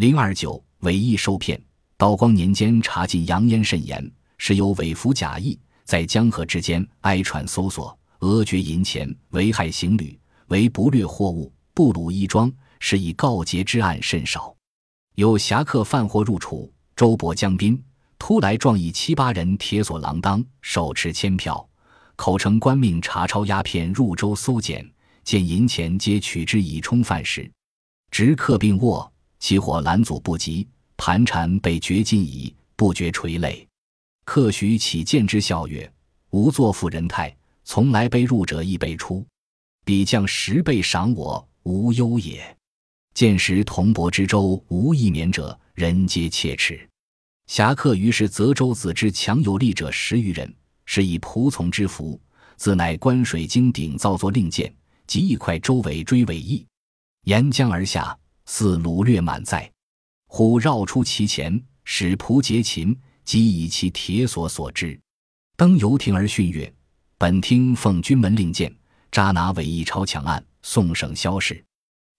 零二九伪义受骗。道光年间查禁洋烟甚严，是有伪服假意，在江河之间挨船搜索，讹绝银钱，危害行旅，为不掠货物，不掳衣装，是以告捷之案甚少。有侠客贩货入楚，周勃江滨，突来撞一七八人，铁索锒铛，手持千票，口称官命查抄鸦片入州搜检，见银钱皆取之以充饭食。执客并握，起火拦阻不及。盘缠被掘尽矣，不觉垂泪。客许起见之笑曰：“吾作妇人态，从来被入者亦被出。彼将十倍赏我，无忧也。见时同泊之舟，无一免者，人皆切齿。”侠客于是泽州子之强有力者十余人，是以仆从之服，自乃关水经鼎造作令箭，即一块周围追尾翼，沿江而下，似掳掠满载。虎绕出其前，使仆结擒，即以其铁索锁之。登游艇而训曰：“本听奉军门令箭，扎拿伪义超强案，送省萧氏。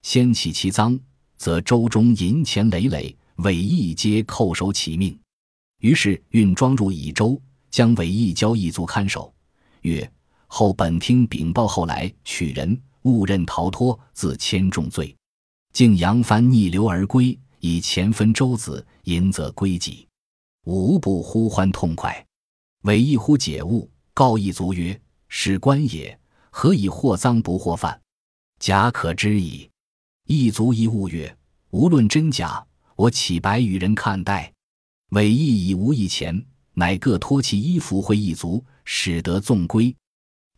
先起其赃，则州中银钱累累，伪义皆叩首起命。”于是运装入乙州，将伪义交一卒看守，曰：“后本听禀报后来取人，误认逃脱，自千重罪，竟扬帆逆流而归。”以钱分舟子，银则归己，无不呼欢痛快。韦义乎解悟，告一卒曰：“使官也，何以获赃不获犯？假可知矣。”一卒一悟曰：“无论真假，我岂白与人看待？”韦义已无一钱，乃各脱其衣服回一卒，使得纵归。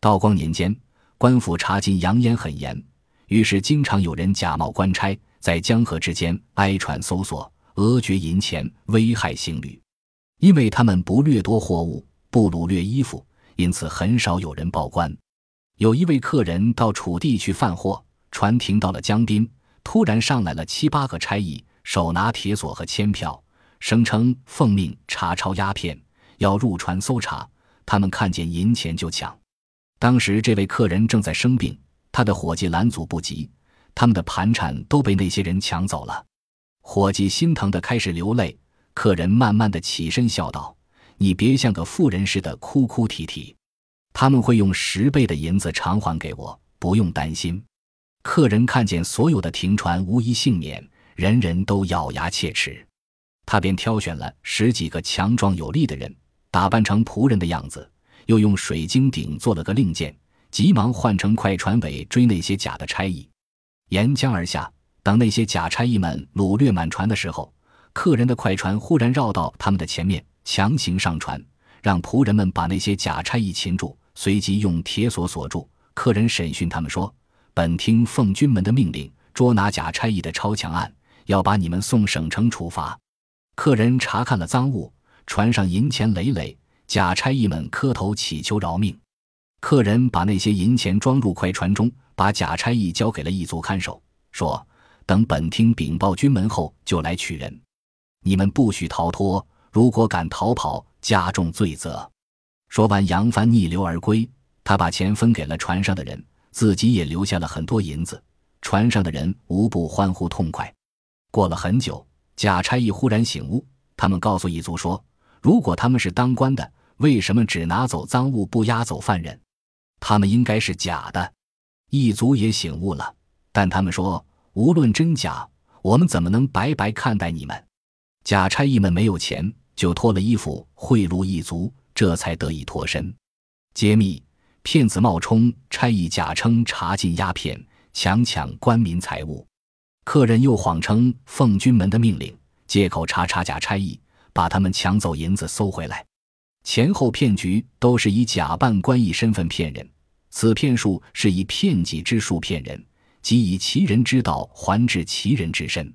道光年间，官府查禁洋烟很严，于是经常有人假冒官差。在江河之间挨船搜索，讹掘银钱，危害行旅。因为他们不掠夺货物，不掳掠衣服，因此很少有人报官。有一位客人到楚地去贩货，船停到了江滨，突然上来了七八个差役，手拿铁索和签票，声称奉命查抄鸦片，要入船搜查。他们看见银钱就抢。当时这位客人正在生病，他的伙计拦阻不及。他们的盘缠都被那些人抢走了，伙计心疼的开始流泪。客人慢慢的起身笑道：“你别像个妇人似的哭哭啼啼，他们会用十倍的银子偿还给我，不用担心。”客人看见所有的停船无一幸免，人人都咬牙切齿，他便挑选了十几个强壮有力的人，打扮成仆人的样子，又用水晶鼎做了个令箭，急忙换成快船尾追那些假的差役。沿江而下，等那些假差役们掳掠满船的时候，客人的快船忽然绕到他们的前面，强行上船，让仆人们把那些假差役擒住，随即用铁锁锁住。客人审讯他们说：“本听奉军门的命令，捉拿假差役的超强案，要把你们送省城处罚。”客人查看了赃物，船上银钱累累，假差役们磕头祈求饶命。客人把那些银钱装入快船中。把假差役交给了一族看守，说：“等本厅禀报军门后，就来取人。你们不许逃脱，如果敢逃跑，加重罪责。”说完，扬帆逆流而归。他把钱分给了船上的人，自己也留下了很多银子。船上的人无不欢呼痛快。过了很久，假差役忽然醒悟，他们告诉一族说：“如果他们是当官的，为什么只拿走赃物，不押走犯人？他们应该是假的。”一族也醒悟了，但他们说：“无论真假，我们怎么能白白看待你们？”假差役们没有钱，就脱了衣服贿赂一族，这才得以脱身。揭秘：骗子冒充差役，假称查禁鸦片，强抢官民财物；客人又谎称奉军门的命令，借口查查假差役，把他们抢走银子搜回来。前后骗局都是以假扮官役身份骗人。此骗术是以骗己之术骗人，即以其人之道还治其人之身。